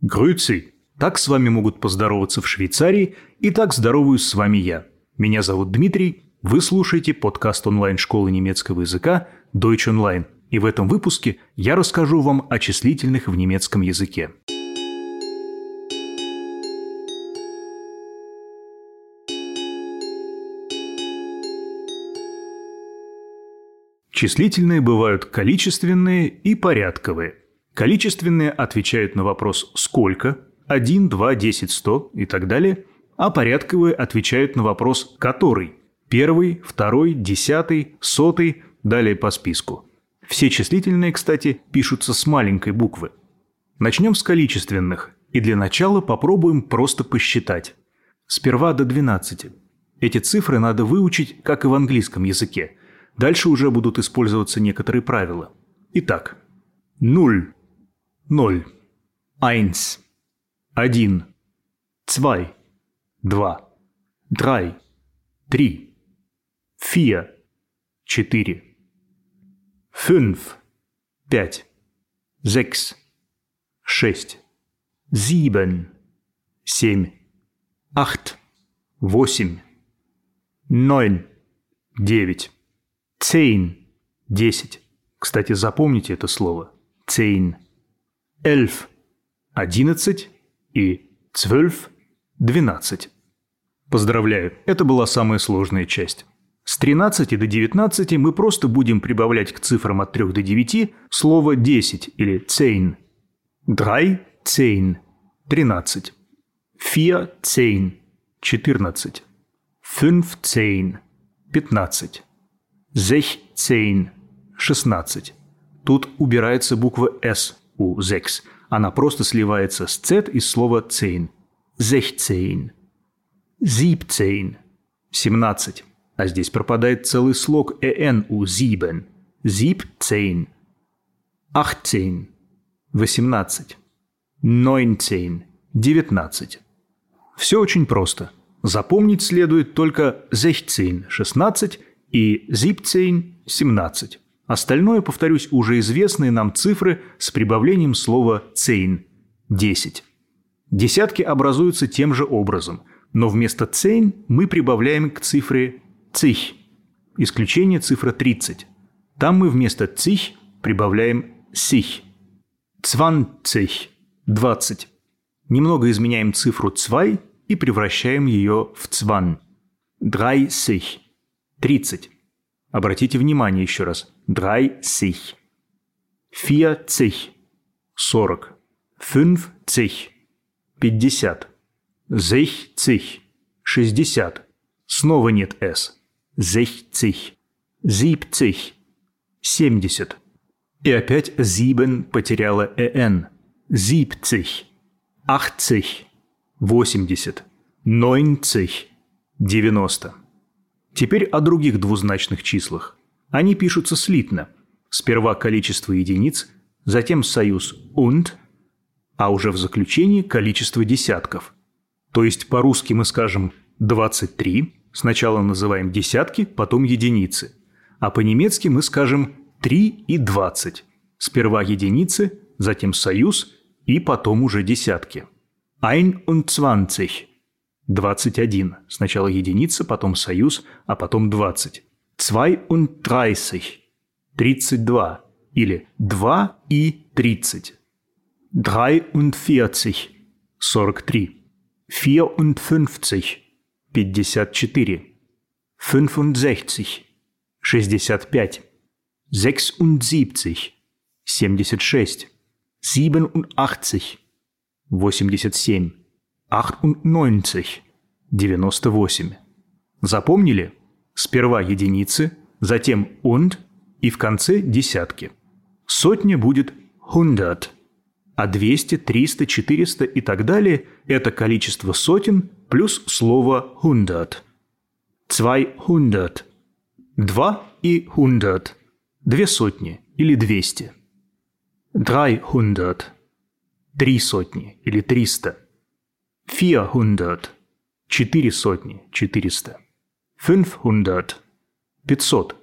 Грюци! Так с вами могут поздороваться в Швейцарии, и так здороваюсь с вами я. Меня зовут Дмитрий, вы слушаете подкаст онлайн-школы немецкого языка Deutsch Online, и в этом выпуске я расскажу вам о числительных в немецком языке. Числительные бывают количественные и порядковые. Количественные отвечают на вопрос «сколько?», 1, 2, 10, 100 и так далее, а порядковые отвечают на вопрос «который?», первый, второй, десятый, сотый, далее по списку. Все числительные, кстати, пишутся с маленькой буквы. Начнем с количественных, и для начала попробуем просто посчитать. Сперва до 12. Эти цифры надо выучить, как и в английском языке – Дальше уже будут использоваться некоторые правила. Итак, 0, 0, 1, 1, 2, 2, 3, 3, 4, 4, 5, 5, 6, 6, 7, 7, 8, 8, 9, 9, Zehn – десять. Кстати, запомните это слово. Zehn. Эльф – одиннадцать и zwölf – двенадцать. Поздравляю, это была самая сложная часть. С 13 до 19 мы просто будем прибавлять к цифрам от 3 до 9 слово 10 или zehn. Drei – zehn – 13. Vier – zehn – 14. Fünf – zehn – 15. Sechzehn – 16. Тут убирается буква «с» у «секс». Она просто сливается с «z» из слова «zehn». Sechzehn. Siebzehn – 17. А здесь пропадает целый слог «эн» у «sieben». Siebzehn. Achtzehn – 18. Neunzehn – 19. Все очень просто. Запомнить следует только «sechzehn» – 16 и Зипцейн – 17. Остальное, повторюсь, уже известные нам цифры с прибавлением слова «цейн» – 10. Десятки образуются тем же образом, но вместо «цейн» мы прибавляем к цифре «цих». Исключение цифра 30. Там мы вместо «цих» прибавляем «сих». Цванцих – 20. Немного изменяем цифру «цвай» и превращаем ее в «цван». Драйсих – 30. Обратите внимание еще раз. Dreißig. Vierzig. 40. Fünfzig. 50. Sechzig. 60. Снова нет «с». Sechzig. Siebzig. 70. И опять «зибен» потеряла «эн». Siebzig. Achtzig. 80. Neunzig. 90. Теперь о других двузначных числах. Они пишутся слитно. Сперва количество единиц, затем союз «und», а уже в заключении количество десятков. То есть по-русски мы скажем 23, сначала называем десятки, потом единицы. А по-немецки мы скажем 3 и 20. Сперва единицы, затем союз и потом уже десятки. Einundzwanzig 21. Сначала единица, потом союз, а потом 20. Zweiunddreißig. 32. Или 2 и 30. Dreiundvierzig. 43. Vierundfünfzig. 54. Fünfundsechzig. 65. Sechsundsiebzig. 76. Siebenundachtzig. 87. 98, 98. Запомнили? Сперва единицы, затем und и в конце десятки. Сотня будет hundert, а 200, 300, 400 и так далее – это количество сотен плюс слово hundert. Zweihundert. Два и hundert. Две сотни или двести. Dreihundert. Три сотни или триста. Vierhundert – четыре сотни, четыреста. Fünfhundert – пятьсот.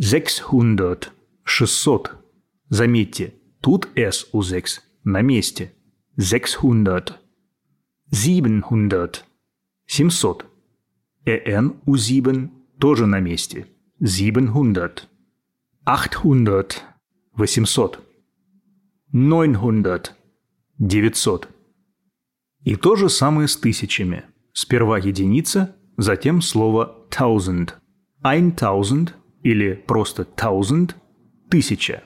Sechshundert – шестьсот. Заметьте, тут «с» у «секс» на месте. 600. 700. 700. EN U7 тоже на месте. 700. 800. 800. 900. 900. И то же самое с тысячами. Сперва единица, затем слово thousand. Ein thousand или просто thousand – тысяча.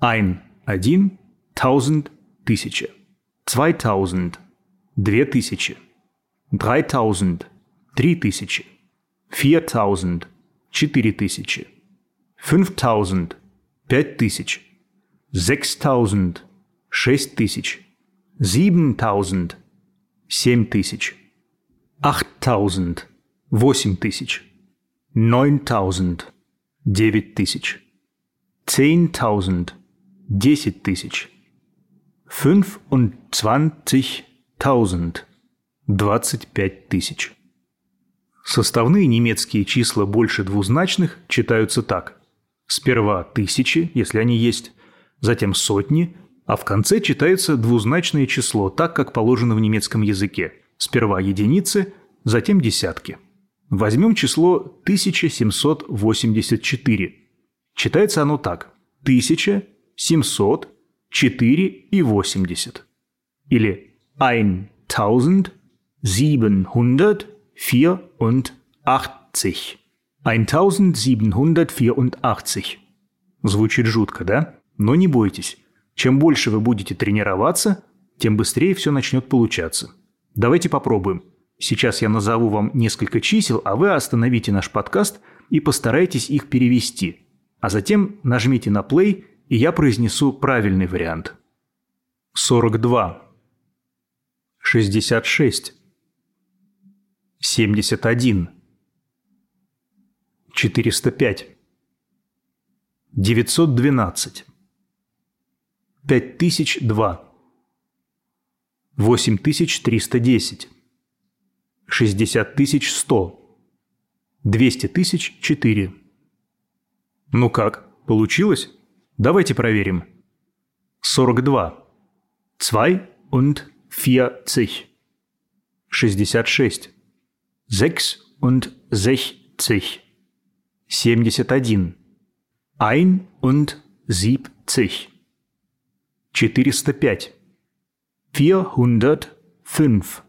Ein – один, thousand – тысяча. Zweitausend – две тысячи. Dreitausend – три тысячи. Viertausend – четыре тысячи. Fünftausend – пять тысяч. Sechstausend – шесть тысяч. Siebentausend – семь тысяч. Achttausend – восемь тысяч. Neuntausend – девять тысяч. Zehntausend – десять тысяч. Fünfundzwanzigtausend – двадцать пять тысяч. Составные немецкие числа больше двузначных читаются так. Сперва тысячи, если они есть, затем сотни, а в конце читается двузначное число, так как положено в немецком языке. Сперва единицы, затем десятки. Возьмем число 1784. Читается оно так. 1704 и 80. Или 1784. 1784. Звучит жутко, да? Но не бойтесь. Чем больше вы будете тренироваться, тем быстрее все начнет получаться. Давайте попробуем. Сейчас я назову вам несколько чисел, а вы остановите наш подкаст и постарайтесь их перевести. А затем нажмите на play, и я произнесу правильный вариант. 42 66 71 405 912 5002 8310 60 тысяч сто. 200 тысяч четыре. Ну как, получилось? Давайте проверим. 42. Zwei und vierzig. 66. Sechs und sechzig. 71. Ein und siebzig. 405. 405.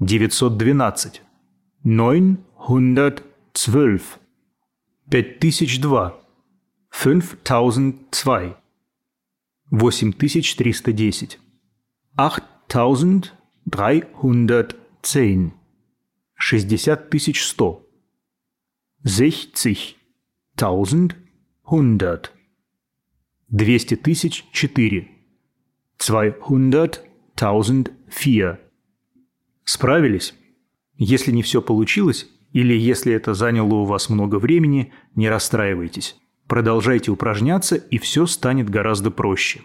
912, 912, 5002, 5002, 8310, 8310, 60100, 60 100, 200 тысяч четыре, 200 4, Справились? Если не все получилось, или если это заняло у вас много времени, не расстраивайтесь. Продолжайте упражняться, и все станет гораздо проще.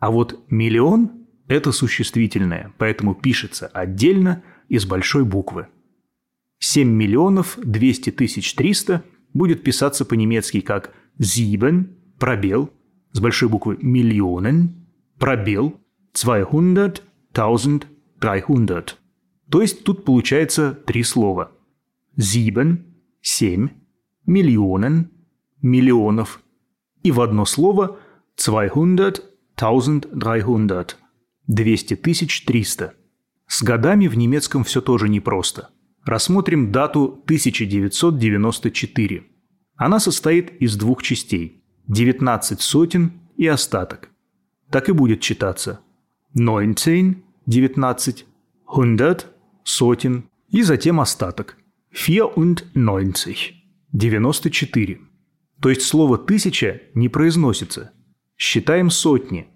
А вот миллион – это существительное, поэтому пишется отдельно и с большой буквы. 7 миллионов 200 тысяч 300 будет писаться по-немецки как «sieben», пробел, с большой буквы «миллионен», пробел, 200, 1300. То есть тут получается три слова. Sieben – семь, миллионен – миллионов. И в одно слово 200 – 1300 – 200 тысяч 300. С годами в немецком все тоже непросто. Рассмотрим дату 1994. Она состоит из двух частей – 19 сотен и остаток. Так и будет читаться. 19 – 19, 100 сотен и затем остаток. Vierundneunzig – 94. То есть слово «тысяча» не произносится. Считаем сотни.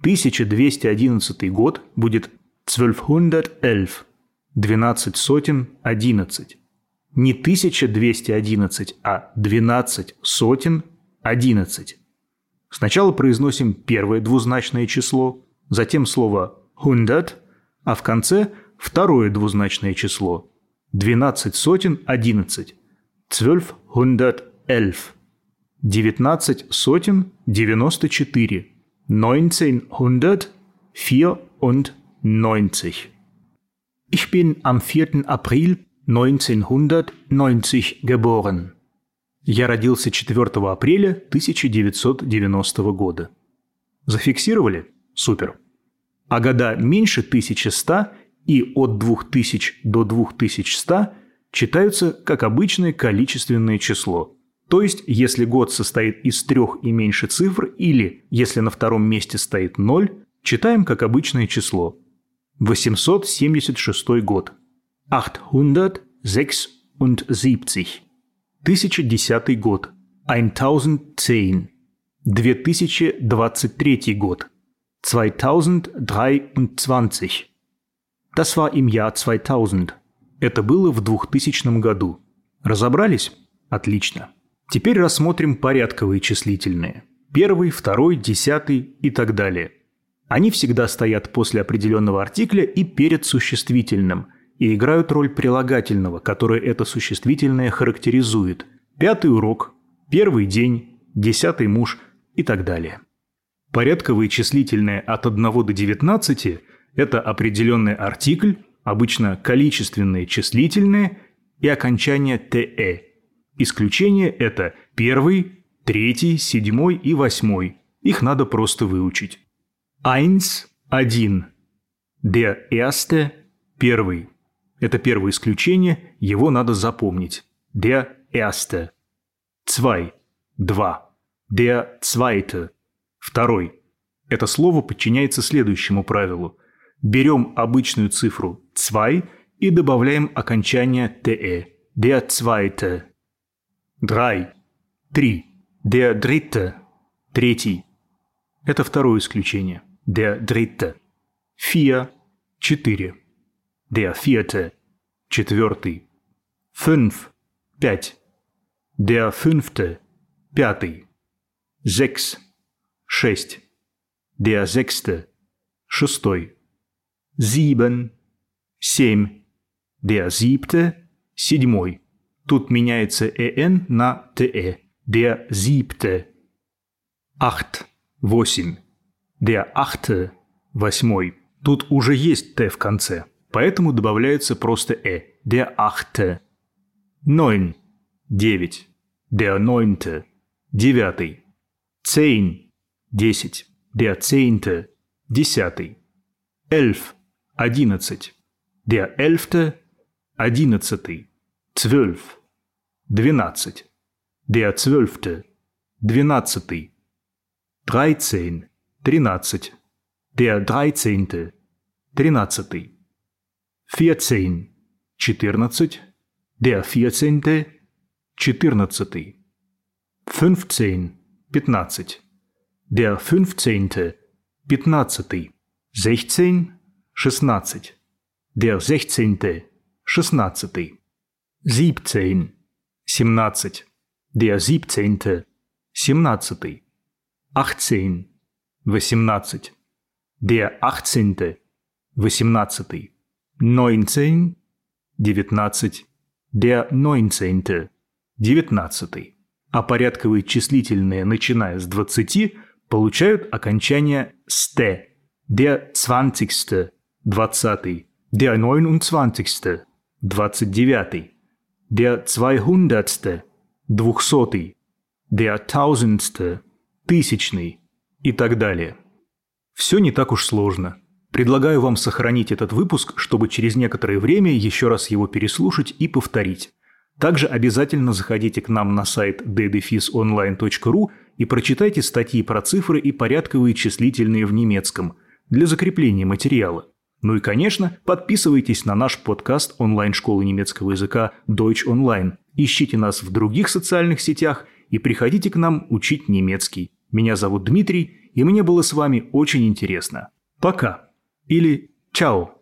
1211 год будет 1211, 12 сотен 11. Не 1211, а 12 сотен 11. Сначала произносим первое двузначное число, затем слово «hundert», а в конце – Второе двузначное число. 12 сотен 11. 1211. 19 сотен 94. 1904. 1990. Ich bin am 4 April 1990 geboren. Я родился 4 апреля 1990 года. Зафиксировали? Супер. А года меньше 1100 и от 2000 до 2100 читаются как обычное количественное число. То есть, если год состоит из трех и меньше цифр, или если на втором месте стоит 0, читаем как обычное число. 876 год. 876. 1010 год. 1010. 2023 год. 2023. Das war im Jahr 2000. Это было в 2000 году. Разобрались? Отлично. Теперь рассмотрим порядковые числительные. Первый, второй, десятый и так далее. Они всегда стоят после определенного артикля и перед существительным и играют роль прилагательного, которое это существительное характеризует. Пятый урок, первый день, десятый муж и так далее. Порядковые числительные от 1 до 19 – это определенный артикль, обычно количественные числительные и окончание «те». Исключение – это первый, третий, седьмой и восьмой. Их надо просто выучить. Eins – один. Der erste – первый. Это первое исключение, его надо запомнить. Der erste. Zwei – два. Der zweite – второй. Это слово подчиняется следующему правилу. Берем обычную цифру zwei и добавляем окончание te. Der zweite. Drei. Три. Der dritte. Третий. Это второе исключение. Der dritte. Vier. Четыре. Der vierte. Четвертый. Fünf. Пять. Der fünfte. Пятый. Sechs. Шесть. Der sechste. Шестой. Sieben. Семь. Der siebte. Седьмой. Тут меняется «эн» на «те». Der siebte. Acht. Восемь. Der achte. Восьмой. Тут уже есть «т» в конце, поэтому добавляется просто «э». Der achte. Neun. Девять. Der neunte. Девятый. Zehn. Десять. Der zehnte. Десятый. Elf. Одиннадцать. Der elfte. Одиннадцатый. Zwölf. Двенадцать. Der zwölfte. Двенадцатый. Dreizehn. Тринадцать. Der dreizehnte. Тринадцатый. 14, 14, der 14, 14. 15, 15, der 15, 15. 16, 16, der 16, 16. 17, 17, der 17, 17. 18, 18, der 18, 18. Neunzehn. Девятнадцать. Der neunzehnte. Девятнадцатый. А порядковые числительные, начиная с двадцати, получают окончание «сте». Der zwanzigste. Двадцатый. Der neunundzwanzigste. Двадцать девятый der zweihundertste, двухсотый, der tausendste, тысячный и так далее. Все не так уж сложно. Предлагаю вам сохранить этот выпуск, чтобы через некоторое время еще раз его переслушать и повторить. Также обязательно заходите к нам на сайт ddefisonline.ru и прочитайте статьи про цифры и порядковые числительные в немецком для закрепления материала. Ну и, конечно, подписывайтесь на наш подкаст онлайн-школы немецкого языка Deutsch Online. Ищите нас в других социальных сетях и приходите к нам учить немецкий. Меня зовут Дмитрий, и мне было с вами очень интересно. Пока. Или чао.